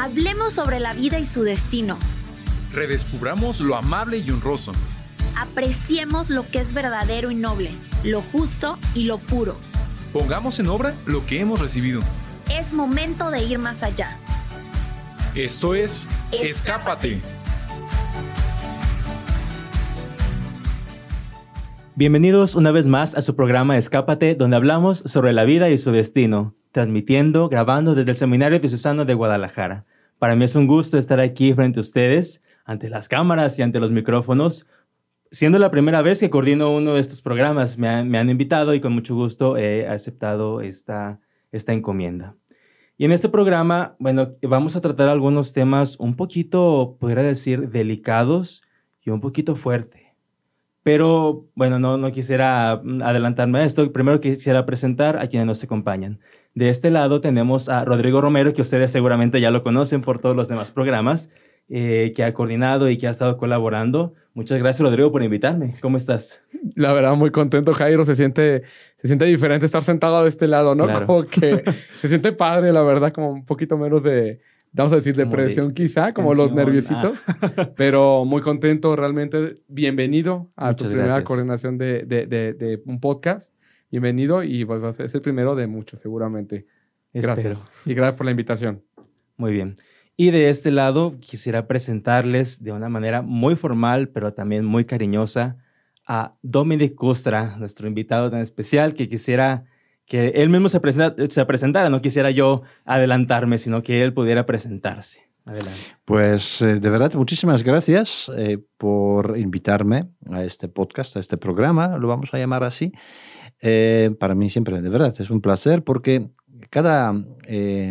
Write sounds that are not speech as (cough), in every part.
Hablemos sobre la vida y su destino. Redescubramos lo amable y honroso. Apreciemos lo que es verdadero y noble, lo justo y lo puro. Pongamos en obra lo que hemos recibido. Es momento de ir más allá. Esto es Escápate. Escápate. Bienvenidos una vez más a su programa Escápate, donde hablamos sobre la vida y su destino, transmitiendo, grabando desde el Seminario Diocesano de Guadalajara. Para mí es un gusto estar aquí frente a ustedes, ante las cámaras y ante los micrófonos. Siendo la primera vez que coordino uno de estos programas, me han, invitado y con mucho gusto he aceptado esta, esta encomienda. Y en este programa, bueno, vamos a tratar algunos temas un poquito, podría decir, delicados y un poquito fuertes. Pero bueno, no, no quisiera adelantarme a esto. Primero quisiera presentar a quienes nos acompañan. De este lado tenemos a Rodrigo Romero, que ustedes seguramente ya lo conocen por todos los demás programas, eh, que ha coordinado y que ha estado colaborando. Muchas gracias, Rodrigo, por invitarme. ¿Cómo estás? La verdad, muy contento, Jairo. Se siente se siente diferente estar sentado de este lado, ¿no? Como que (laughs) se siente padre, la verdad, como un poquito menos de, vamos a decir, depresión quizá, como los nerviositos, ah. (laughs) pero muy contento, realmente. Bienvenido a tu primera coordinación de, de, de, un podcast. Bienvenido y pues, es el primero de muchos, seguramente. Gracias. Y gracias por la invitación. Muy bien. Y de este lado quisiera presentarles de una manera muy formal, pero también muy cariñosa, a Dominic Custra, nuestro invitado tan especial, que quisiera que él mismo se, se presentara, no quisiera yo adelantarme, sino que él pudiera presentarse. Adelante. Pues eh, de verdad, muchísimas gracias eh, por invitarme a este podcast, a este programa, lo vamos a llamar así. Eh, para mí siempre, de verdad, es un placer porque cada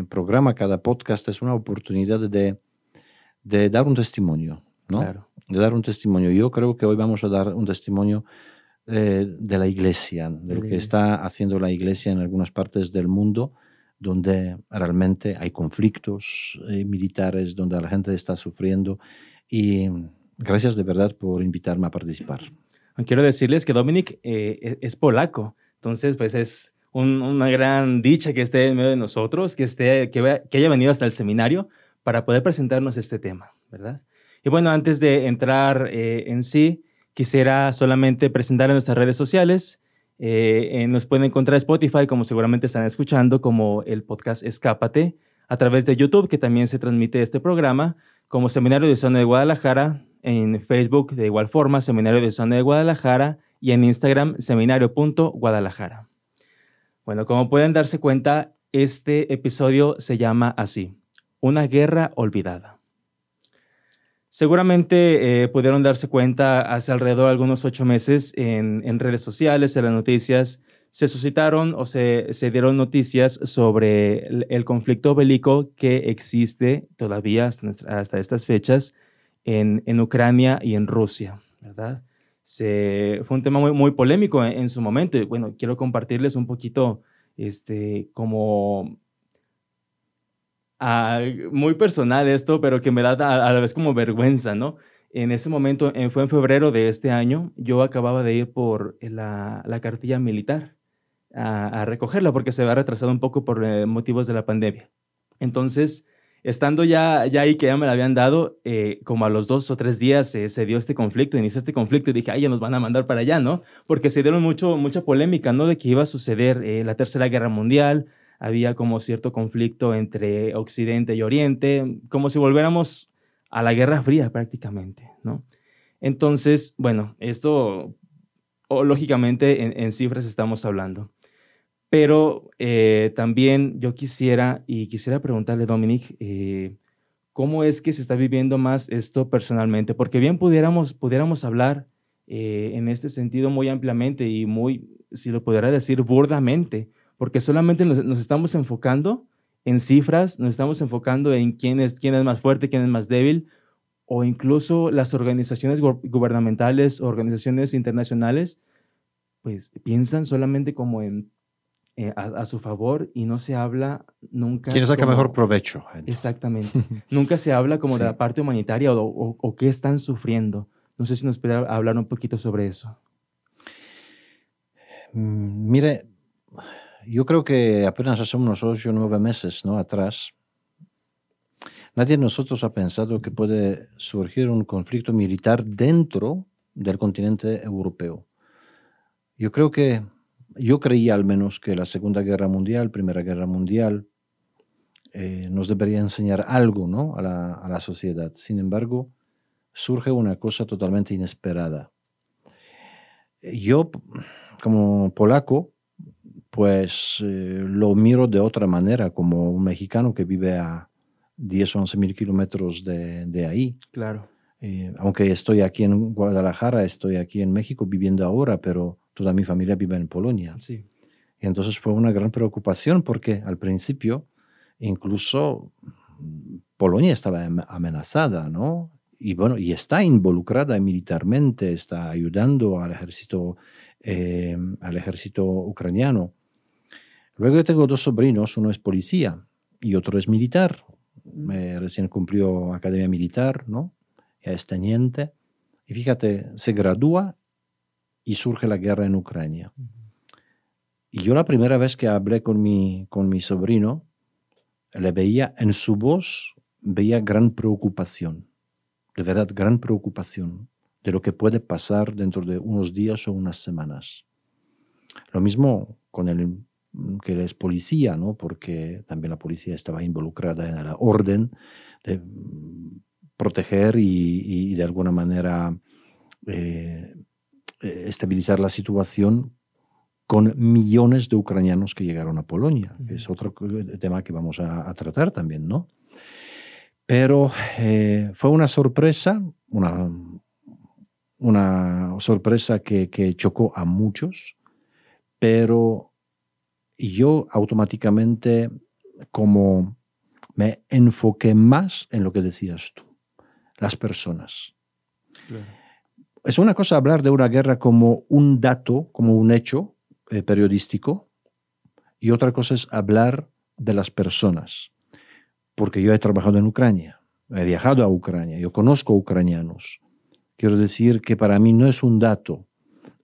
programa, cada podcast es una oportunidad de, de dar un testimonio, ¿no? Claro de dar un testimonio. Yo creo que hoy vamos a dar un testimonio eh, de la iglesia, de lo que está haciendo la iglesia en algunas partes del mundo donde realmente hay conflictos eh, militares, donde la gente está sufriendo. Y gracias de verdad por invitarme a participar. Quiero decirles que Dominic eh, e-, es polaco, entonces pues es una gran dicha que esté en medio de nosotros, que, esté, que, que haya venido hasta el seminario para poder presentarnos este tema, ¿verdad? Y bueno, antes de entrar eh, en sí, quisiera solamente presentar en nuestras redes sociales. Eh, nos pueden encontrar Spotify, como seguramente están escuchando, como el podcast Escápate, a través de YouTube, que también se transmite este programa, como Seminario de Zona de Guadalajara, en Facebook de igual forma, Seminario de Zona de Guadalajara, y en Instagram, seminario.guadalajara. Bueno, como pueden darse cuenta, este episodio se llama así, Una guerra olvidada. Seguramente eh, pudieron darse cuenta hace alrededor de algunos ocho meses en, redes sociales, en las noticias, se suscitaron o se, dieron noticias sobre el, conflicto bélico que existe todavía hasta, estas fechas en, Ucrania y en Rusia, ¿verdad? Se, fue un tema muy, muy polémico en, en, su momento bueno, quiero compartirles un poquito este, como muy personal esto, pero que me da a, la vez como vergüenza, ¿no? En ese momento, fue en febrero de este año, yo acababa de ir por la, cartilla militar a, recogerla porque se había retrasado un poco por eh, motivos de la pandemia. Entonces, estando ya, ya ahí que ya me la habían dado, eh, como a los dos o tres días se dio este conflicto, inició este conflicto y dije, ay, ya nos van a mandar para allá, ¿no? Porque se dieron mucho, mucha polémica, ¿no? De que iba a suceder eh, la Tercera Guerra Mundial, había como cierto conflicto entre Occidente y Oriente, como si volviéramos a la Guerra Fría prácticamente, ¿no? Entonces, bueno, esto lógicamente en, cifras estamos hablando. Pero eh, también yo quisiera, y quisiera preguntarle, Dominic, eh, ¿cómo es que se está viviendo más esto personalmente? Porque bien pudiéramos, pudiéramos hablar eh, en este sentido muy ampliamente y muy, si lo pudiera decir, burdamente, porque solamente nos, estamos enfocando en cifras, nos estamos enfocando en quién es, quién es más fuerte, quién es más débil, o incluso las organizaciones gubernamentales, organizaciones internacionales, pues piensan solamente como en eh, a, su favor y no se habla nunca. ¿Quién saca mejor provecho? Exactamente. (laughs) nunca se habla como de la parte humanitaria o, o, qué están sufriendo. No sé si nos puede hablar un poquito sobre eso. Mm, mire, yo creo que apenas hace unos ocho o nueve meses ¿no? atrás Nadie de nosotros ha pensado que puede surgir un conflicto militar dentro del continente europeo. Yo creo que, yo creía al menos que la Segunda Guerra Mundial, Primera Guerra Mundial, eh, nos debería enseñar algo ¿no? a, la, a la sociedad. Sin embargo, surge una cosa totalmente inesperada. Yo, como polaco, pues eh, lo miro de otra manera, como un mexicano que vive a 10 o 11 mil kilómetros de, de, ahí. Claro. Eh, aunque estoy aquí en Guadalajara, estoy aquí en México viviendo ahora, pero toda mi familia vive en Polonia. Sí. Y entonces fue una gran preocupación porque al principio incluso Polonia estaba amenazada, ¿no? Y bueno, y está involucrada militarmente, está ayudando al ejército, eh, al ejército ucraniano. Luego yo tengo dos sobrinos, uno es policía y otro es militar. recién cumplió academia militar, ¿no? Ya es teniente. Y fíjate, se gradúa y surge la guerra en Ucrania. Y yo la primera vez que hablé con mi, con mi sobrino, le veía en su voz, veía gran preocupación, de verdad gran preocupación de lo que puede pasar dentro de unos días o unas semanas. Lo mismo con el que él es policía, ¿no? porque también la policía estaba involucrada en la orden de proteger y, de alguna manera eh, estabilizar la situación con millones de ucranianos que llegaron a Polonia. Es otro tema que vamos a, tratar también, ¿no? Pero eh, fue una sorpresa, una, una sorpresa que, que chocó a muchos, pero yo automáticamente como me enfoqué más en lo que decías tú, las personas. Es una cosa hablar de una guerra como un dato, como un hecho, eh, periodístico y otra cosa es hablar de las personas, porque yo he trabajado en Ucrania, he viajado a Ucrania, yo conozco ucranianos. Quiero decir que para mí no es un dato,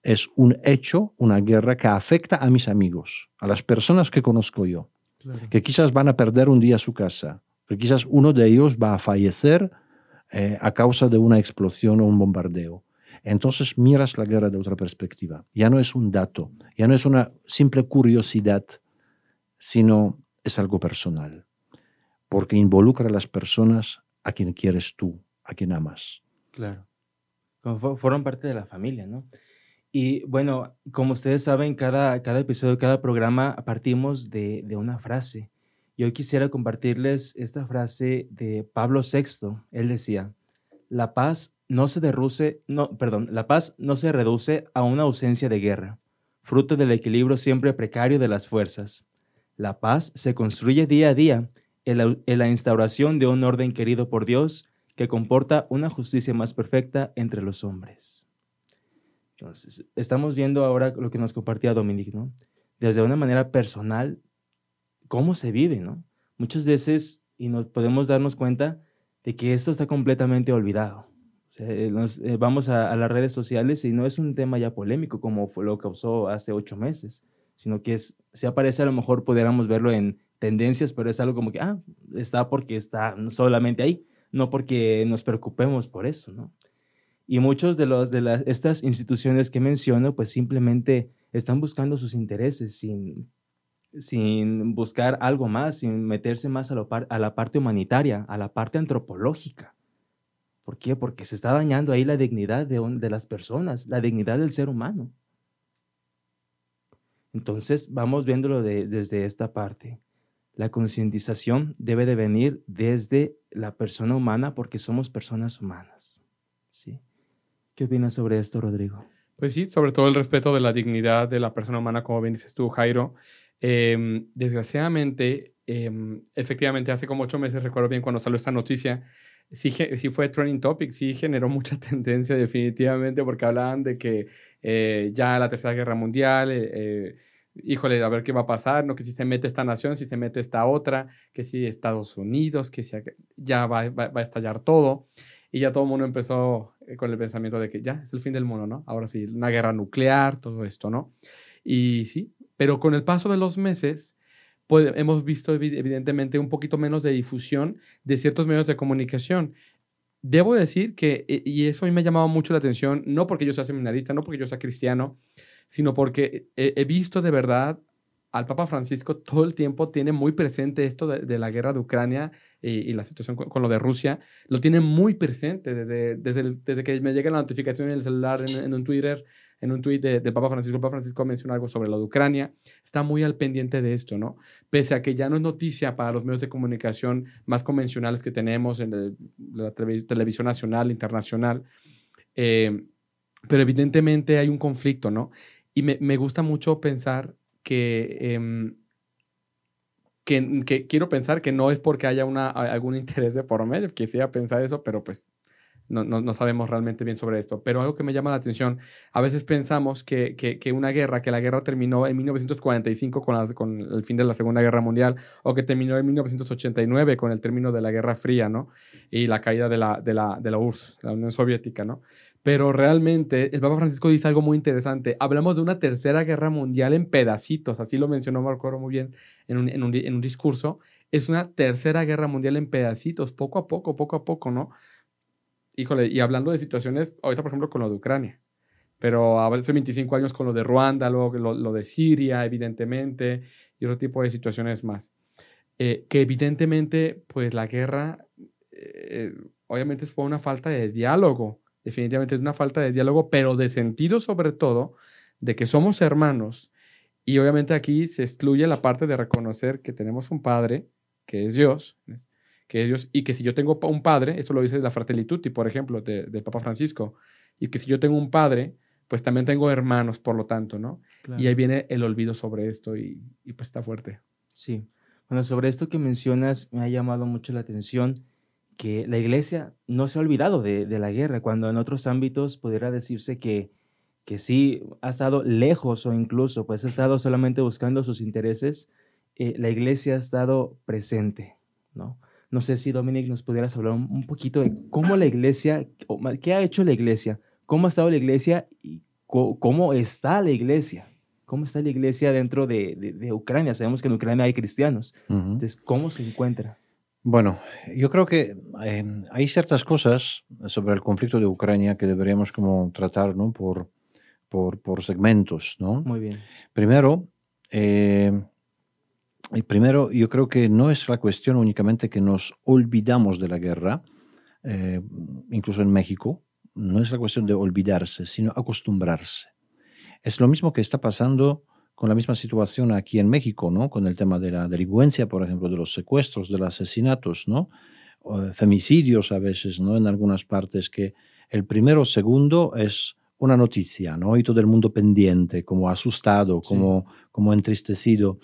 es un hecho, una guerra que afecta a mis amigos, a las personas que conozco yo, que quizás van a perder un día su casa, que quizás uno de ellos va a fallecer eh, a causa de una explosión o un bombardeo entonces miras la guerra de otra perspectiva. Ya no es un dato, ya no es una simple curiosidad, sino es algo personal, porque involucra a las personas a quien quieres tú, a quien amas. Claro. Fueron parte de la familia, ¿no? Y bueno, como ustedes saben, cada, cada episodio, cada programa partimos de, de una frase. Y hoy quisiera compartirles esta frase de Pablo VI. Él decía, la paz no se derruce, no, perdón, la paz no se reduce a una ausencia de guerra, fruto del equilibrio siempre precario de las fuerzas. La paz se construye día a día en la, en la instauración de un orden querido por Dios que comporta una justicia más perfecta entre los hombres. Entonces, estamos viendo ahora lo que nos compartía Dominic, ¿no? Desde una manera personal, cómo se vive, ¿no? Muchas veces, y nos podemos darnos cuenta de que esto está completamente olvidado. Eh, eh, vamos a, las redes sociales y no es un tema ya polémico como lo causó hace ocho meses, sino que es, si aparece a lo mejor pudiéramos verlo en tendencias, pero es algo como que, ah, está porque está solamente ahí, no porque nos preocupemos por eso, ¿no? Y muchos de, los, de las, estas instituciones que menciono, pues simplemente están buscando sus intereses sin, sin buscar algo más, sin meterse más a, a la parte humanitaria, a la parte antropológica. ¿Por qué? Porque se está dañando ahí la dignidad de, de las personas, la dignidad del ser humano. Entonces, vamos viéndolo desde esta parte. La concientización debe de venir desde la persona humana porque somos personas humanas. ¿sí? ¿Qué opinas sobre esto, Rodrigo? Pues sí, sobre todo el respeto de la dignidad de la persona humana, como bien dices tú, Jairo. Em, desgraciadamente, em, efectivamente, hace como ocho meses, recuerdo bien cuando salió esta noticia, sí, sí fue trending topic, sí generó mucha (laughs) tendencia definitivamente porque hablaban de que eh, ya la Tercera Guerra Mundial, eh, eh, híjole, a ver qué va a pasar, ¿no? Que si se mete esta nación, si se mete esta otra, que si Estados Unidos, que si ya va, va, a estallar todo. Y ya todo el mundo empezó con el pensamiento de que ya es el fin del mundo, ¿no? Ahora sí, una guerra nuclear, todo esto, ¿no? Y sí, pero con el paso de los meses, hemos visto evidentemente un poquito menos de difusión de ciertos medios de comunicación. Debo decir que, e, y eso a mí me ha llamado mucho la atención, no porque yo sea seminarista, no porque yo sea cristiano, sino porque he, visto de verdad al Papa Francisco todo el tiempo tiene muy presente esto de, la guerra de Ucrania y, la situación con, lo de Rusia, lo tiene muy presente desde, desde, desde que me llega la notificación en el celular, en, en un Twitter, en un tuit del de Papa Francisco, el Papa Francisco menciona algo sobre lo de Ucrania, está muy al pendiente de esto, ¿no? Pese a que ya no es noticia para los medios de comunicación más convencionales que tenemos en la televisión nacional, internacional, eh, pero evidentemente hay un conflicto, ¿no? Y me, me gusta mucho pensar que, em, que, que, quiero pensar que no es porque haya una, algún interés de por medio, quisiera pensar eso, pero pues no, no, sabemos realmente bien sobre esto, pero algo que me llama la atención, a veces pensamos que, que, una guerra, que la guerra terminó en 1945 con, con, el fin de la Segunda Guerra Mundial, o que terminó en 1989 con el término de la Guerra Fría, ¿no? Y la caída de la, de la, de la URSS, la Unión Soviética, ¿no? Pero realmente el Papa Francisco dice algo muy interesante. Hablamos de una tercera guerra mundial en pedacitos, así lo mencionó Marco muy bien en un, en un, en un discurso. Es una tercera guerra mundial en pedacitos, poco a poco, poco a poco, ¿no? Híjole, y hablando de situaciones, ahorita por ejemplo con lo de Ucrania, pero hace 25 años con lo de Ruanda, luego lo, de Siria, evidentemente, y otro tipo de situaciones más. Eh, que evidentemente, pues la guerra, eh, obviamente por una falta de diálogo, definitivamente es una falta de diálogo, pero de sentido sobre todo, de que somos hermanos. Y obviamente aquí se excluye la parte de reconocer que tenemos un Padre, que es Dios, que ellos, y que si yo tengo un padre, eso lo dice la Fratelli Tutti, por ejemplo, del de Papa Francisco, y que si yo tengo un padre, pues también tengo hermanos, por lo tanto, ¿no? Y ahí viene el olvido sobre esto y, y, pues está fuerte. Sí. Bueno, sobre esto que mencionas, me ha llamado mucho la atención que la iglesia no se ha olvidado de, de la guerra, cuando en otros ámbitos pudiera decirse que, que sí ha estado lejos o incluso pues ha estado solamente buscando sus intereses, eh, la iglesia ha estado presente, ¿no? No sé si Dominic nos pudieras hablar un, poquito de cómo la iglesia, qué ha hecho la iglesia, cómo ha estado la iglesia y cómo está la iglesia. ¿Cómo está la iglesia dentro de, Ucrania? Sabemos que en Ucrania hay cristianos. Entonces, ¿cómo se encuentra? Bueno, yo creo que em, hay ciertas cosas sobre el conflicto de Ucrania que deberíamos como tratar ¿no? por, por, por segmentos. ¿no? Muy bien. Primero, eh, y primero, yo creo que no es la cuestión únicamente que nos olvidamos de la guerra, eh, incluso en México, no es la cuestión de olvidarse, sino acostumbrarse. Es lo mismo que está pasando con la misma situación aquí en México, ¿no? Con el tema de la delincuencia, por ejemplo, de los secuestros, de los asesinatos, ¿no? femicidios a veces, ¿no? En algunas partes que el primero o segundo es una noticia, ¿no? Y todo el mundo pendiente, como asustado, como, como entristecido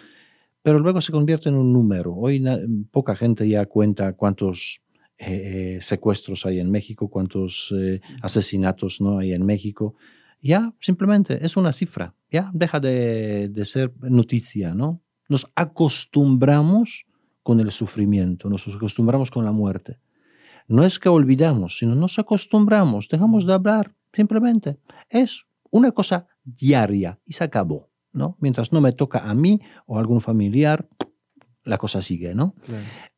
pero luego se convierte en un número. Hoy poca gente ya cuenta cuántos eh, eh, secuestros hay en México, cuántos eh, asesinatos ¿no? hay en México. Ya simplemente es una cifra, ya deja de, de, ser noticia, ¿no? Nos acostumbramos con el sufrimiento, nos acostumbramos con la muerte. No es que olvidamos, sino nos acostumbramos, dejamos de hablar, simplemente. Es una cosa diaria y se acabó. ¿No? Mientras no me toca a mí o a algún familiar, la cosa sigue, ¿no?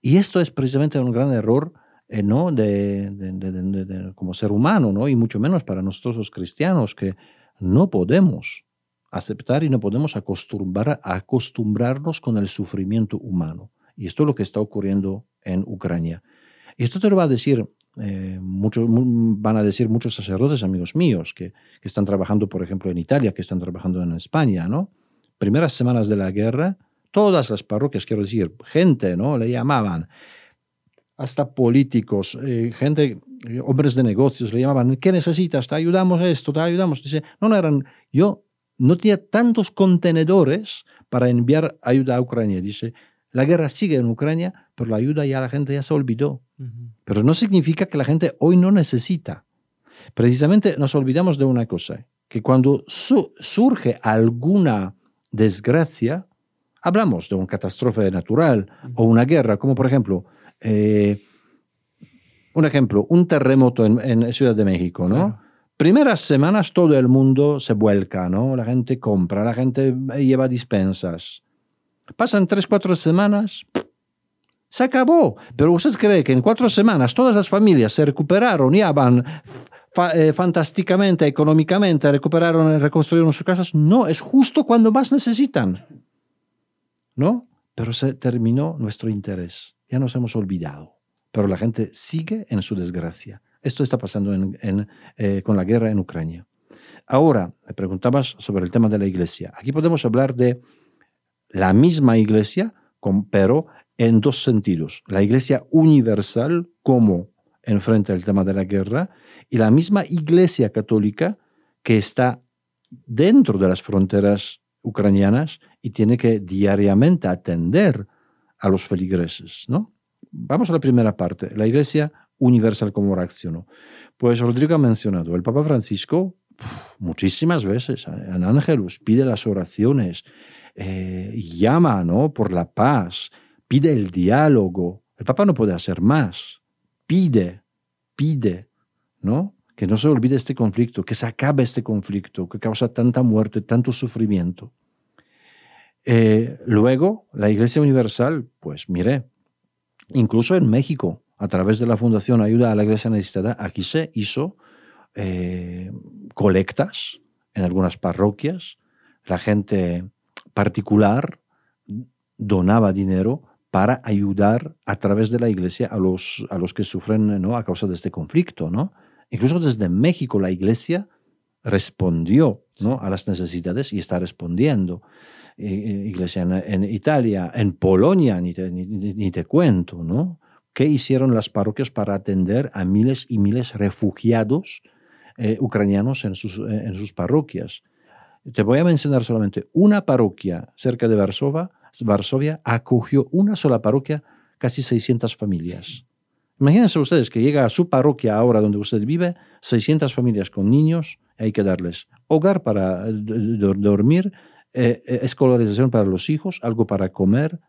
Y esto es precisamente un gran error, eh, ¿no? De, como ser humano, ¿no? Y mucho menos para nosotros los cristianos, que no podemos aceptar y no podemos acostumbrar, acostumbrarnos con el sufrimiento humano. Y esto es lo que está ocurriendo en Ucrania. Y esto te lo va a decir eh, muchos, van a decir muchos sacerdotes, amigos míos, que, que, están trabajando, por ejemplo, en Italia, que están trabajando en España, ¿no? Primeras semanas de la guerra, todas las parroquias, quiero decir, gente, ¿no? Le llamaban, hasta políticos, eh, gente, hombres de negocios, le llamaban, ¿qué necesitas? Te ayudamos esto, te ayudamos. Dice, no, no eran, yo no tenía tantos contenedores para enviar ayuda a Ucrania. Dice, la guerra sigue en Ucrania, pero la ayuda ya la gente ya se olvidó. Pero no significa que la gente hoy no necesita. Precisamente nos olvidamos de una cosa, que cuando surge alguna desgracia, hablamos de una catástrofe natural o una guerra, como por ejemplo, eh, un ejemplo, un terremoto en, Ciudad de México, ¿no? Primeras semanas todo el mundo se vuelca, ¿no? La gente compra, la gente lleva dispensas. Pasan tres, cuatro semanas, se acabó. Pero usted cree que en cuatro semanas todas las familias se recuperaron, ya van eh, fantásticamente, económicamente, recuperaron, reconstruyeron sus casas. No, es justo cuando más necesitan. ¿No? Pero se terminó nuestro interés. Ya nos hemos olvidado. Pero la gente sigue en su desgracia. Esto está pasando eh, con la guerra en Ucrania. Ahora, me preguntabas sobre el tema de la iglesia. Aquí podemos hablar de la misma iglesia, pero en dos sentidos. La iglesia universal como enfrente al tema de la guerra y la misma iglesia católica que está dentro de las fronteras ucranianas y tiene que diariamente atender a los feligreses. ¿no? Vamos a la primera parte, la iglesia universal como reaccionó. Pues Rodrigo ha mencionado, el Papa Francisco muchísimas veces en Ángelus pide las oraciones, eh, llama ¿no? por la paz, pide el diálogo. El Papa no puede hacer más. Pide, pide, ¿no? Que no se olvide este conflicto, que se acabe este conflicto que causa tanta muerte, tanto sufrimiento. Eh, luego, la Iglesia Universal, pues mire, incluso en México, a través de la Fundación Ayuda a la Iglesia Necesitada, aquí se hizo eh, colectas en algunas parroquias, la gente particular donaba dinero para ayudar a través de la iglesia a los, a los que sufren ¿no? a causa de este conflicto. ¿no? Incluso desde México la iglesia respondió ¿no? a las necesidades y está respondiendo. Iglesia en, Italia, en Polonia, ni te, ni te cuento, ¿no? ¿Qué hicieron las parroquias para atender a miles y miles refugiados eh, ucranianos en sus, eh, en sus parroquias. Te voy a mencionar solamente una parroquia cerca de Varsovia, Varsovia acogió una sola parroquia, casi 600 familias. Imagínense ustedes que llega a su parroquia ahora donde usted vive, 600 familias con niños, hay que darles hogar para eh, dormir, escolarización para los hijos, algo para comer.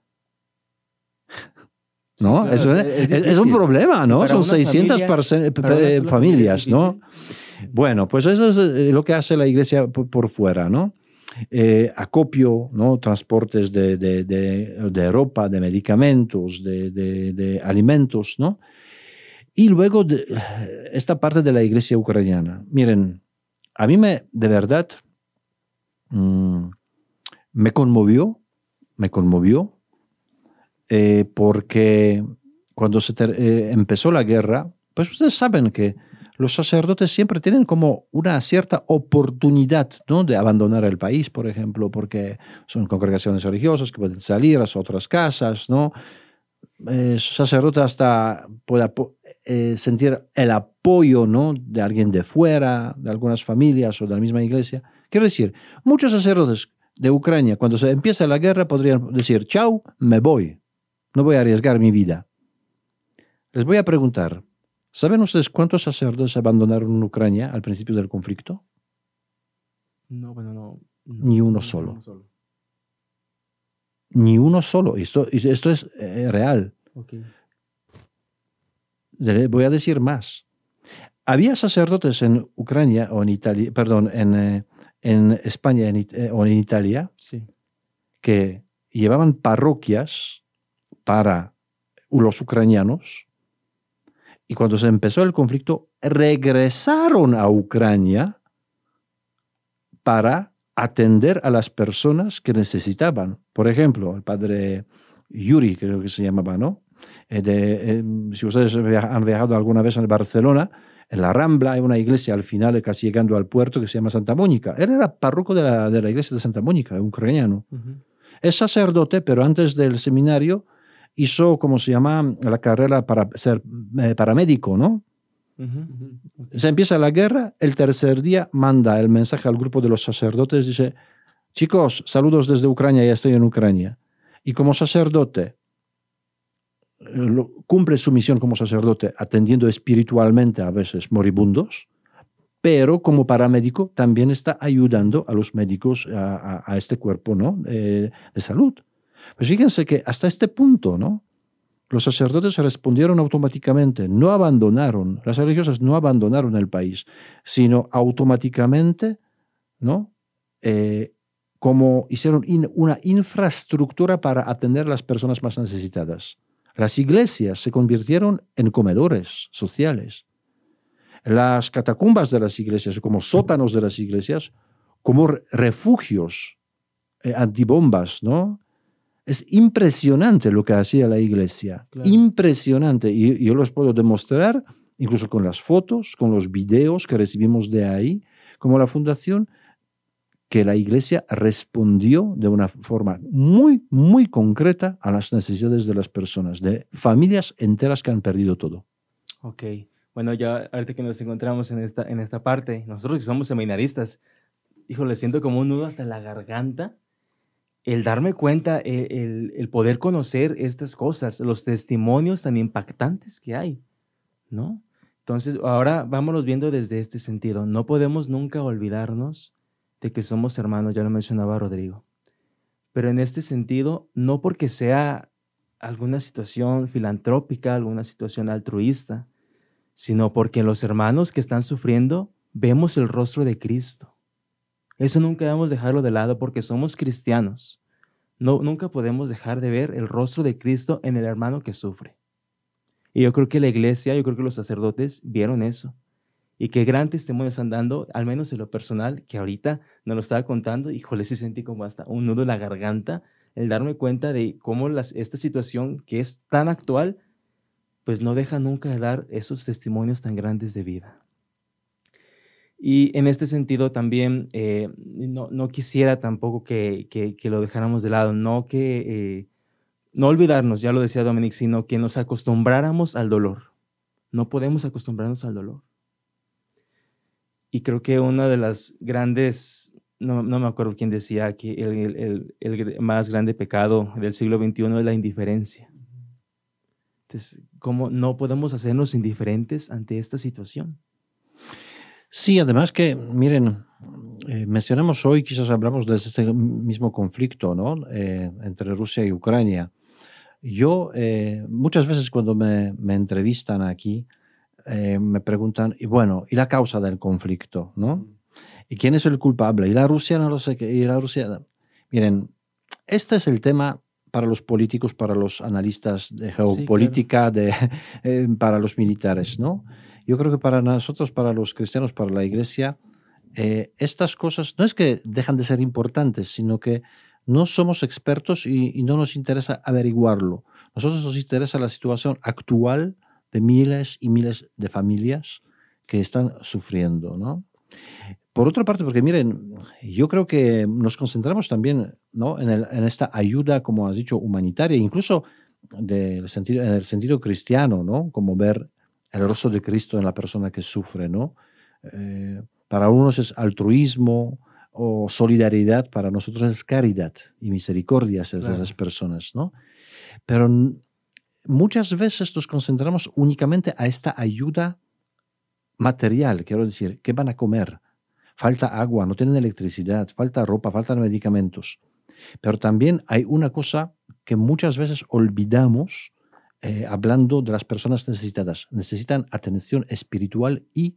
(laughs) ¿No? es, un problema, ¿no? Son 600 familias, ¿no? Bueno, pues eso es eh, lo que hace la iglesia por, fuera, ¿no? Eh, acopio, ¿no? transportes de, de, de, ropa, de medicamentos, de, alimentos, ¿no? Y luego esta parte de la iglesia ucraniana. Miren, a mí me, de verdad, mm, me conmovió, me conmovió, eh, porque cuando se empezó la guerra, pues ustedes saben que los sacerdotes siempre tienen como una cierta oportunidad ¿no? de abandonar el país, por ejemplo, porque son congregaciones religiosas que pueden salir a otras casas, ¿no? Eh, sacerdote hasta puede eh, sentir el apoyo ¿no? de alguien de fuera, de algunas familias o de la misma iglesia. Quiero decir, muchos sacerdotes de Ucrania, cuando se empieza la guerra, podrían decir, chao, me voy, no voy a arriesgar mi vida. Les voy a preguntar, ¿Saben ustedes cuántos sacerdotes abandonaron Ucrania al principio del conflicto? No, bueno, no. Ni uno solo. Ni uno solo. Esto, esto es eh, real. Voy a decir más. Había sacerdotes en Ucrania o en Italia, perdón, en, eh, en España eh, o en Italia que llevaban parroquias para los ucranianos y cuando se empezó el conflicto, regresaron a Ucrania para atender a las personas que necesitaban. Por ejemplo, el padre Yuri, creo que se llamaba, ¿no? Eh, eh, si ustedes han viajado alguna vez en Barcelona, en la Rambla hay una iglesia al final, casi llegando al puerto, que se llama Santa Mónica. Él era párroco de la, de la iglesia de Santa Mónica, un ucraniano. Es sacerdote, pero antes del seminario hizo, como se llama, la carrera para ser eh, paramédico, ¿no? Se empieza la guerra, el tercer día manda el mensaje al grupo de los sacerdotes, dice, chicos, saludos desde Ucrania, ya estoy en Ucrania. Y como sacerdote, cumple su misión como sacerdote atendiendo espiritualmente a veces moribundos, pero como paramédico también está ayudando a los médicos a, este cuerpo ¿no? Eh, de salud. Pues fíjense que hasta este punto, ¿no? Los sacerdotes respondieron automáticamente, no abandonaron, las religiosas no abandonaron el país, sino automáticamente, ¿no? Eh, como hicieron una infraestructura para atender a las personas más necesitadas. Las iglesias se convirtieron en comedores sociales. Las catacumbas de las iglesias, como sótanos de las iglesias, como refugios eh, antibombas, ¿no? Es impresionante lo que hacía la iglesia, impresionante. Y yo los puedo demostrar, incluso con las fotos, con los videos que recibimos de ahí, como la fundación, que la iglesia respondió de una forma muy, muy concreta a las necesidades de las personas, de familias enteras que han perdido todo. Ok, bueno, ya ahorita que nos encontramos en esta, en esta parte, nosotros que somos seminaristas, híjole, siento como un nudo hasta la garganta el darme cuenta, el, el, poder conocer estas cosas, los testimonios tan impactantes que hay, ¿no? Entonces, ahora vámonos viendo desde este sentido. No podemos nunca olvidarnos de que somos hermanos, ya lo mencionaba Rodrigo. Pero en este sentido, no porque sea alguna situación filantrópica, alguna situación altruista, sino porque los hermanos que están sufriendo vemos el rostro de Cristo. Eso nunca debemos dejarlo de lado porque somos cristianos. No, nunca podemos dejar de ver el rostro de Cristo en el hermano que sufre. Y yo creo que la iglesia, yo creo que los sacerdotes vieron eso. Y qué gran testimonio están dando, al menos en lo personal, que ahorita nos lo estaba contando, híjole, sí sentí como hasta un nudo en la garganta, el darme cuenta de cómo esta situación que es tan actual, pues no deja nunca de dar esos testimonios tan grandes de vida. Y en este sentido también eh, no, no, quisiera tampoco que, que, lo dejáramos de lado, no que eh, no olvidarnos, ya lo decía Dominic, sino que nos acostumbráramos al dolor. No podemos acostumbrarnos al dolor. Y creo que una de las grandes, no, no me acuerdo quién decía que el, el, el, más grande pecado del siglo XXI es la indiferencia. Entonces, ¿cómo no podemos hacernos indiferentes ante esta situación? Sí, además que, miren, eh, mencionamos hoy, quizás hablamos de este mismo conflicto ¿no? Eh, entre Rusia y Ucrania. Yo eh, muchas veces cuando me, me entrevistan aquí, me preguntan, y bueno, ¿y la causa del conflicto? ¿no? ¿Y quién es el culpable? ¿Y la Rusia? No lo sé. ¿Y la Rusia? Miren, este es el tema para los políticos, para los analistas de geopolítica, de, (laughs) para los militares, ¿no? Yo creo que para nosotros, para los cristianos, para la iglesia, eh, estas cosas no es que dejan de ser importantes, sino que no somos expertos y, no nos interesa averiguarlo. Nosotros nos interesa la situación actual de miles y miles de familias que están sufriendo, ¿no? Por otra parte, porque miren, yo creo que nos concentramos también ¿no? en, en esta ayuda, como has dicho, humanitaria, incluso del sentido, en el sentido cristiano, ¿no? Como ver el rostro de Cristo en la persona que sufre, ¿no? Eh, para unos es altruismo o solidaridad, para nosotros es caridad y misericordia hacia esas personas, ¿no? Pero muchas veces nos concentramos únicamente a esta ayuda material, quiero decir, ¿qué van a comer? Falta agua, no tienen electricidad, falta ropa, faltan medicamentos. Pero también hay una cosa que muchas veces olvidamos eh, hablando de las personas necesitadas. Necesitan atención espiritual y,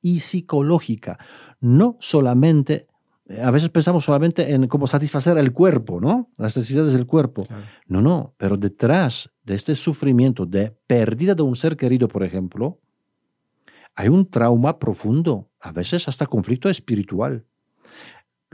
y psicológica. No solamente, eh, a veces pensamos solamente en cómo satisfacer el cuerpo, ¿no? Las necesidades del cuerpo. No, no, pero detrás de este sufrimiento de pérdida de un ser querido, por ejemplo, hay un trauma profundo, a veces hasta conflicto espiritual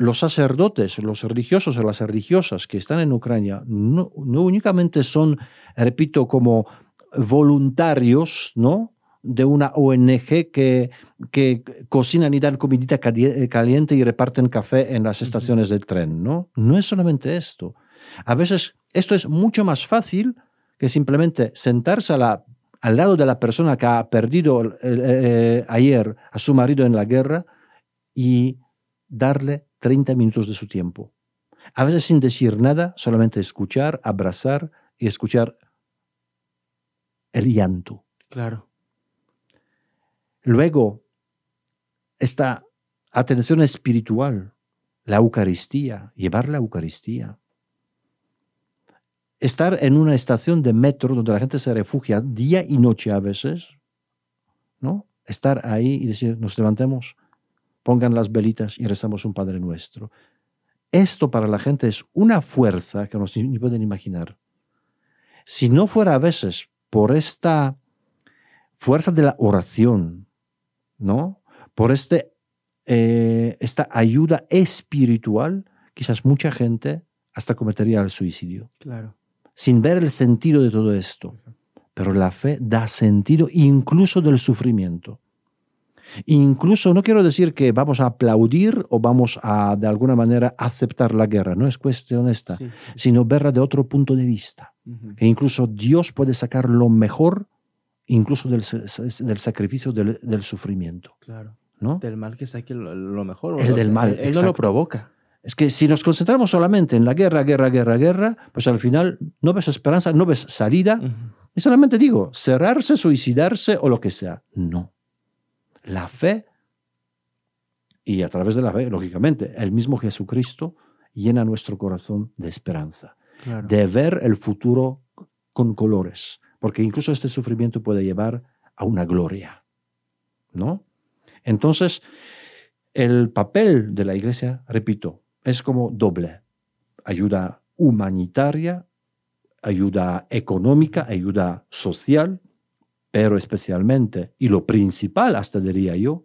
los sacerdotes, los religiosos o las religiosas que están en Ucrania no, únicamente son, repito, como voluntarios, ¿no? de una ONG que, que cocinan y dan comidita caliente y reparten café en las estaciones del tren. ¿no? no es solamente esto. A veces esto es mucho más fácil que simplemente sentarse al lado de la persona que ha perdido eh, eh, ayer a su marido en la guerra y darle 30 minutos de su tiempo. A veces sin decir nada, solamente escuchar, abrazar y escuchar el llanto. Claro. Luego, esta atención espiritual, la Eucaristía, llevar la Eucaristía. Estar en una estación de metro donde la gente se refugia día y noche a veces, ¿no? Estar ahí y decir, nos levantemos, pongan las velitas y rezamos un Padre Nuestro. esto para la gente es una fuerza que no se ni pueden imaginar. Si no fuera a veces por esta fuerza de la oración, ¿no? Por este, eh, esta ayuda espiritual, quizás mucha gente hasta cometería el suicidio. Claro. Sin ver el sentido de todo esto. Pero la fe da sentido incluso del sufrimiento. Incluso no quiero decir que vamos a aplaudir o vamos a de alguna manera aceptar la guerra, no es cuestión esta, sino verla de otro punto de vista. Que incluso Dios puede sacar lo mejor, incluso del, del sacrificio del, del, sufrimiento. Claro. ¿no? Del mal que saque lo, mejor. El del mal. Él, no lo provoca. Es que si nos concentramos solamente en la guerra, guerra, guerra, guerra, pues al final no ves esperanza, no ves salida. Y solamente digo, cerrarse, suicidarse o lo que sea. No. La fe, y a través de la fe, lógicamente, el mismo Jesucristo llena nuestro corazón de esperanza, de ver el futuro con colores, porque incluso este sufrimiento puede llevar a una gloria, ¿no? Entonces, el papel de la iglesia, repito, es como doble. Ayuda humanitaria, ayuda económica, ayuda social, pero especialmente, y lo principal hasta diría yo,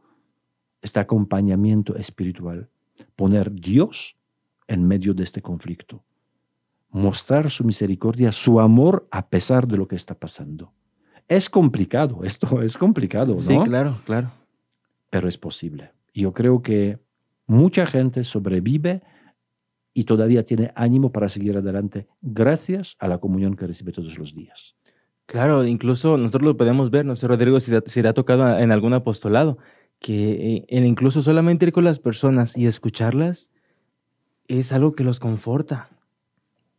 este acompañamiento espiritual. Poner Dios en medio de este conflicto. Mostrar su misericordia, su amor a pesar de lo que está pasando. Es complicado, (laughs) esto es complicado, ¿no? Sí, claro, claro. Pero es posible. Yo creo que mucha gente sobrevive y todavía tiene ánimo para seguir adelante gracias a la comunión que recibe todos los días. Claro, incluso nosotros lo podemos ver, no sé, Rodrigo, si te, ha tocado en algún apostolado, que eh, el incluso solamente ir con las personas y escucharlas es algo que los conforta.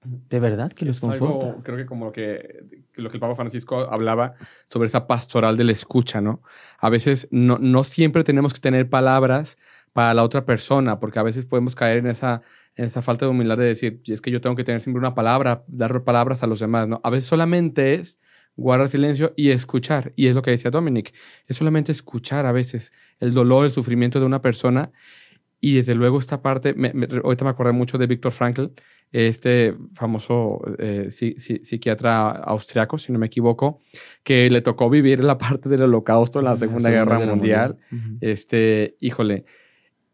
De verdad que los conforta. creo que como lo que, lo que el Papa Francisco hablaba sobre esa pastoral de la escucha, ¿no? A veces no, no siempre tenemos que tener palabras para la otra persona, porque a veces podemos caer en esa en esa falta de humildad de decir, es que yo tengo que tener siempre una palabra, dar palabras a los demás, ¿no? A veces solamente es guardar silencio y escuchar. Y es lo que decía Dominic, es solamente escuchar a veces el dolor, el sufrimiento de una persona. Y desde luego esta parte, me, ahorita me acordé mucho de Víctor Frankl, este famoso eh, psiquiatra austriaco, si no me equivoco, que le tocó vivir la (laughs) parte del holocausto en la Segunda, Guerra, Mundial. Este, híjole,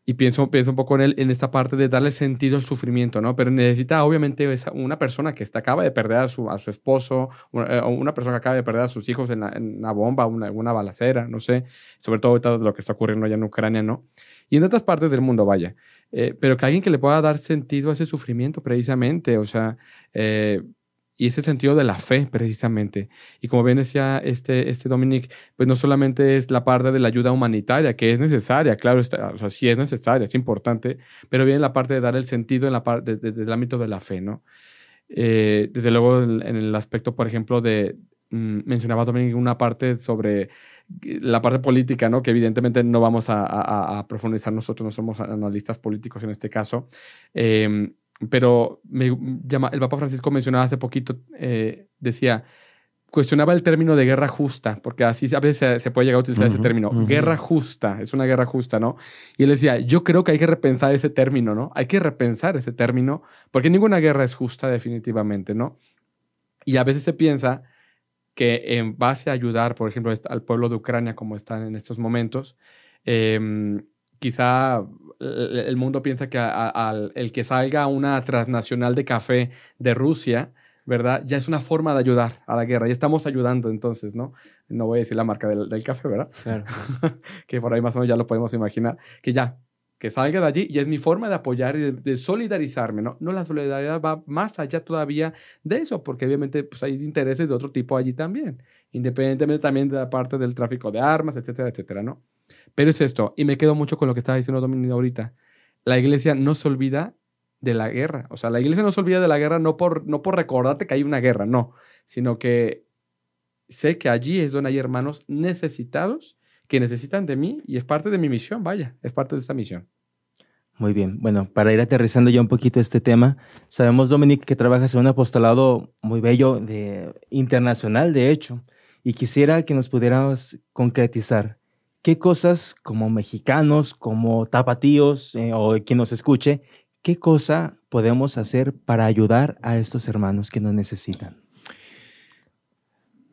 y pienso, pienso un poco en él, en esta parte de darle sentido al sufrimiento, ¿no? Pero necesita obviamente una persona que está, acaba de perder a su, a su esposo, eh, o una persona que acaba de perder a sus hijos en, una bomba, una, una balacera, no sé, sobre todo todo lo que está ocurriendo allá en Ucrania, ¿no? Y en otras partes del mundo, vaya. Eh, pero que alguien que le pueda dar sentido a ese sufrimiento precisamente, o sea, eh, y ese sentido de la fe, precisamente. Y como bien decía este, este Dominic, pues no solamente es la parte de la ayuda humanitaria, que es necesaria, claro, está, o sea, sí es necesaria, es importante, pero viene la parte de dar el sentido en la parte del ámbito de la fe, ¿no? Eh, desde luego, en, el aspecto, por ejemplo, de, mm, mencionaba Dominic una parte sobre la parte política, ¿no? Que evidentemente no vamos a, a, profundizar nosotros, no somos analistas políticos en este caso. Eh, pero me llama, el Papa Francisco mencionaba hace poquito, eh, decía, cuestionaba el término de guerra justa, porque así a veces se, puede llegar a utilizar ese término, guerra justa, es una guerra justa, ¿no? Y él decía, yo creo que hay que repensar ese término, ¿no? Hay que repensar ese término, porque ninguna guerra es justa definitivamente, ¿no? Y a veces se piensa que en base a ayudar, por ejemplo, al pueblo de Ucrania como están en estos momentos, eh, quizá el mundo piensa que el que salga una transnacional de café de Rusia, ¿verdad? Ya es una forma de ayudar a la guerra. Ya estamos ayudando entonces, ¿no? No voy a decir la marca del, café, ¿verdad? Claro. (laughs) que por ahí más o menos ya lo podemos imaginar. Que ya, que salga de allí y es mi forma de apoyar y de, solidarizarme, ¿no? No, la solidaridad va más allá todavía de eso, porque obviamente pues, hay intereses de otro tipo allí también, independientemente también de la parte del tráfico de armas, etcétera, etcétera, ¿no? Pero es esto, y me quedo mucho con lo que estaba diciendo Dominique ahorita. La iglesia no se olvida de la guerra. O sea, la iglesia no se olvida de la guerra no por, no por recordarte que hay una guerra, no, sino que sé que allí es donde hay hermanos necesitados que necesitan de mí y es parte de mi misión, vaya, es parte de esta misión. Muy bien, bueno, para ir aterrizando ya un poquito este tema, sabemos, Dominique, que trabajas en un apostolado muy bello, de, internacional, de hecho, y quisiera que nos pudieras concretizar ¿qué cosas como mexicanos, como tapatíos eh, o quien nos escuche, ¿qué cosa podemos hacer para ayudar a estos hermanos que nos necesitan?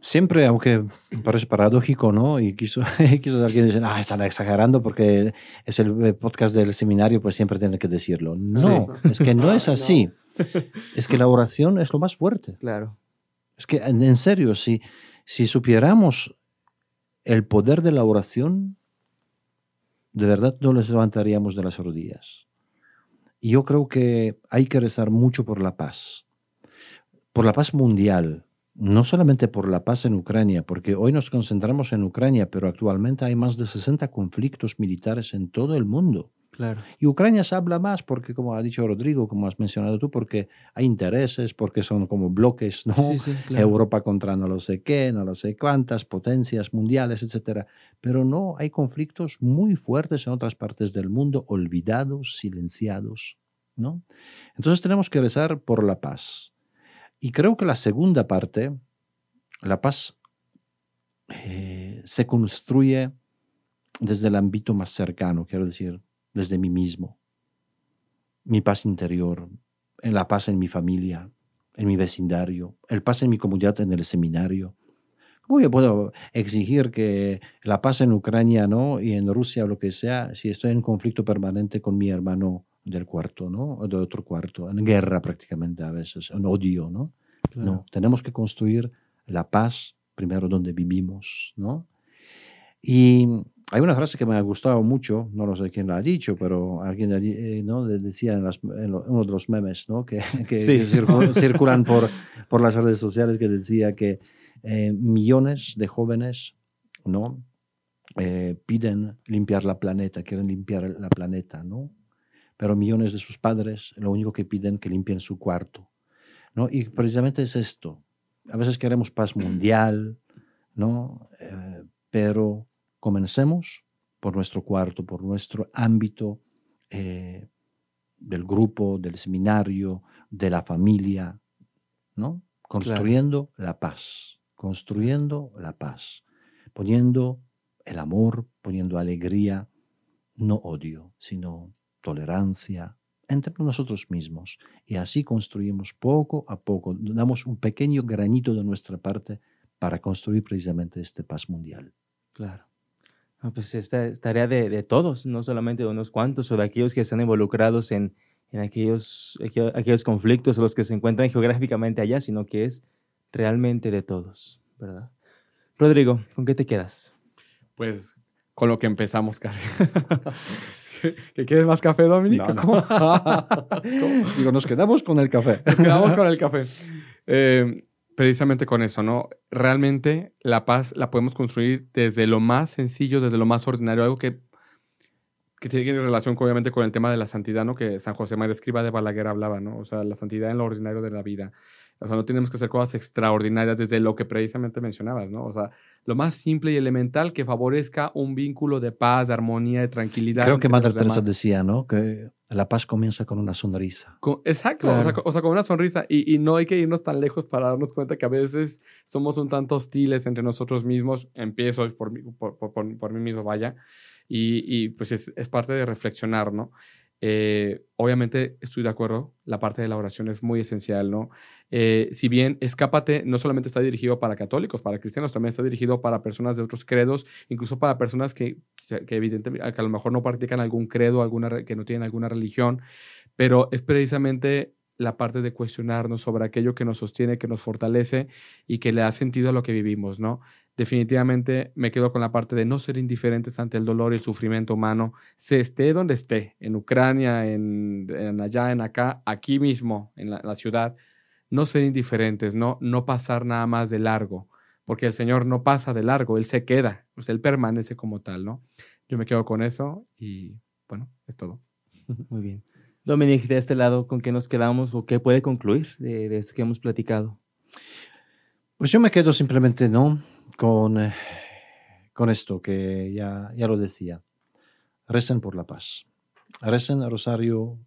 Siempre, aunque parece paradójico, ¿no? Y quiso, (laughs) quiso alguien decir, ah, están exagerando porque es el podcast del seminario, pues siempre tienen que decirlo. No, es que no es (laughs) así. Es que la oración es lo más fuerte. Claro. Es que, en serio, si, si supiéramos el poder de la oración, de verdad no les levantaríamos de las rodillas. Y yo creo que hay que rezar mucho por la paz, por la paz mundial, no solamente por la paz en Ucrania, porque hoy nos concentramos en Ucrania, pero actualmente hay más de 60 conflictos militares en todo el mundo. Claro. Y Ucrania se habla más porque, como ha dicho Rodrigo, como has mencionado tú, porque hay intereses, porque son como bloques, ¿no? Europa contra no lo sé qué, no lo sé cuántas, potencias mundiales, etc. Pero no, hay conflictos muy fuertes en otras partes del mundo, olvidados, silenciados, ¿no? Entonces tenemos que rezar por la paz. Y creo que la segunda parte, la paz, eh, se construye desde el ámbito más cercano, quiero decir, desde mí mismo. Mi paz interior, en la paz en mi familia, en mi vecindario, el paz en mi comunidad en el seminario. ¿Cómo yo puedo exigir que la paz en Ucrania ¿no? y en Rusia o lo que sea si estoy en conflicto permanente con mi hermano del cuarto, ¿no? O de otro cuarto, en guerra prácticamente a veces, en odio, ¿no? No, tenemos que construir la paz primero donde vivimos, ¿no? Y hay una frase que me ha gustado mucho, no lo sé quién la ha dicho, pero alguien eh, ¿no? decía en, uno de los memes ¿no? que, (laughs) que, (laughs) circulan por, por las redes sociales que decía que eh, millones de jóvenes ¿no? Eh, piden limpiar la planeta, quieren limpiar la planeta, ¿no? pero millones de sus padres lo único que piden es que limpien su cuarto. ¿no? Y precisamente es esto. A veces queremos paz mundial, ¿no? pero Comencemos por nuestro cuarto, por nuestro ámbito eh, del grupo, del seminario, de la familia, ¿no? Construyendo la paz, construyendo la paz, poniendo el amor, poniendo alegría, no odio, sino tolerancia entre nosotros mismos. Y así construimos poco a poco, damos un pequeño granito de nuestra parte para construir precisamente esta paz mundial. Claro. Ah, pues esta es tarea de, todos, no solamente de unos cuantos o de aquellos que están involucrados en, en aquellos, aquellos conflictos o los que se encuentran geográficamente allá, sino que es realmente de todos, ¿verdad? Rodrigo, ¿con qué te quedas? Pues con lo que empezamos casi. (laughs) ¿Que quieres más café, Dominic? (laughs) Digo, nos quedamos con el café. Nos quedamos con el café. (laughs) Eh, precisamente con eso, ¿no? Realmente la paz la podemos construir desde lo más sencillo, desde lo más ordinario, algo que, que tiene relación obviamente con el tema de la santidad, ¿no? Que San José María Escriba de Balaguer hablaba, ¿no? O sea, la santidad en lo ordinario de la vida. O sea, no tenemos que hacer cosas extraordinarias desde lo que precisamente mencionabas, ¿no? O sea, lo más simple y elemental que favorezca un vínculo de paz, de armonía, de tranquilidad. Creo que Madre Teresa decía, ¿no? Que la paz comienza con una sonrisa. exacto, o, sea, con una sonrisa. Y, no hay que irnos tan lejos para darnos cuenta que a veces somos un tanto hostiles entre nosotros mismos. Empiezo por, por, por, por mí mismo, vaya. Y, y pues es, es, parte de reflexionar, ¿no? Eh, obviamente estoy de acuerdo, la parte de la oración es muy esencial, ¿no? Eh, si bien Escápate no solamente está dirigido para católicos, para cristianos, también está dirigido para personas de otros credos, incluso para personas que, que evidentemente, que a lo mejor no practican algún credo, alguna, que no tienen alguna religión, pero es precisamente la parte de cuestionarnos sobre aquello que nos sostiene, que nos fortalece y que le da sentido a lo que vivimos, ¿no? definitivamente me quedo con la parte de no ser indiferentes ante el dolor y el sufrimiento humano, se esté donde esté, en Ucrania, en, allá, en acá, aquí mismo, en la, ciudad, no ser indiferentes, no, no pasar nada más de largo, porque el Señor no pasa de largo, Él se queda, pues Él permanece como tal, ¿no? Yo me quedo con eso y bueno, es todo. (laughs) Muy bien. Dominic, de este lado, ¿con qué nos quedamos o qué puede concluir de, de esto que hemos platicado? Pues yo me quedo simplemente, ¿no? con, eh, con esto que ya, ya lo decía. Recen por la paz. Recen rosario.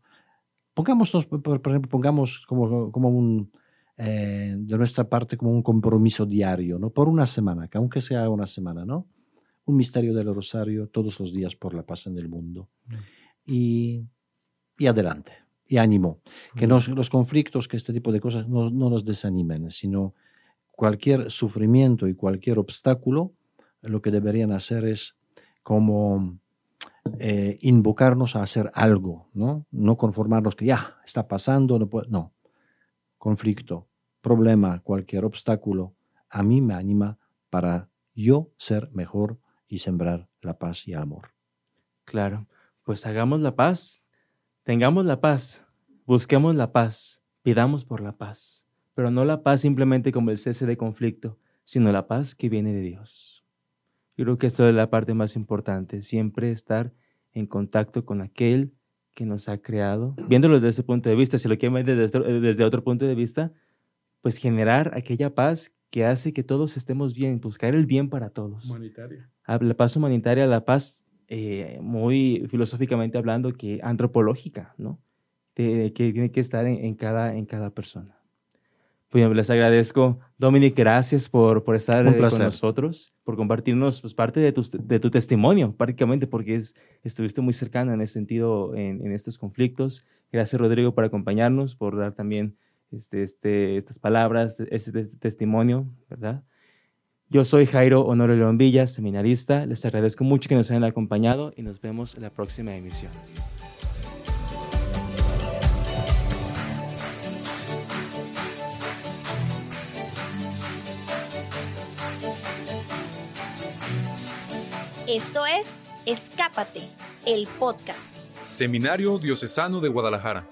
Pongamos, por, ejemplo, pongamos como, como un, eh, de nuestra parte como un compromiso diario, ¿no? Por una semana, que aunque sea una semana, ¿no? Un misterio del rosario todos los días por la paz en el mundo. Mm. Y, y adelante. y ánimo. Que los conflictos, que este tipo de cosas no, no nos desanimen, sino cualquier sufrimiento y cualquier obstáculo, lo que deberían hacer es como eh, invocarnos a hacer algo, ¿no? No conformarnos que ya está pasando, no no. Conflicto, problema, cualquier obstáculo, a mí me anima para yo ser mejor y sembrar la paz y el amor. Claro, pues hagamos la paz, tengamos la paz, busquemos la paz, pidamos por la paz, pero no la paz simplemente como el cese de conflicto, sino la paz que viene de Dios. Yo creo que esto es la parte más importante, siempre estar en contacto con aquel que nos ha creado, viéndolo desde ese punto de vista, si lo quieren ver desde, desde otro punto de vista, pues generar aquella paz que hace que todos estemos bien, buscar el bien para todos. Humanitaria. Ah, la paz humanitaria, la paz eh, muy filosóficamente hablando, que antropológica, ¿no? que tiene que estar en, cada, en cada persona. Pues les agradezco. Dominic, gracias por, por estar eh, con nosotros, por compartirnos pues, parte de tu, de tu, testimonio, prácticamente, porque es, estuviste muy cercana en ese sentido en, en, estos conflictos. Gracias, Rodrigo, por acompañarnos, por dar también este, este, estas palabras, este, este, testimonio, ¿verdad? Yo soy Jairo Honorio León Villa, seminarista. Les agradezco mucho que nos hayan acompañado y nos vemos en la próxima emisión. Esto es Escápate, el podcast. Seminario Diocesano de Guadalajara.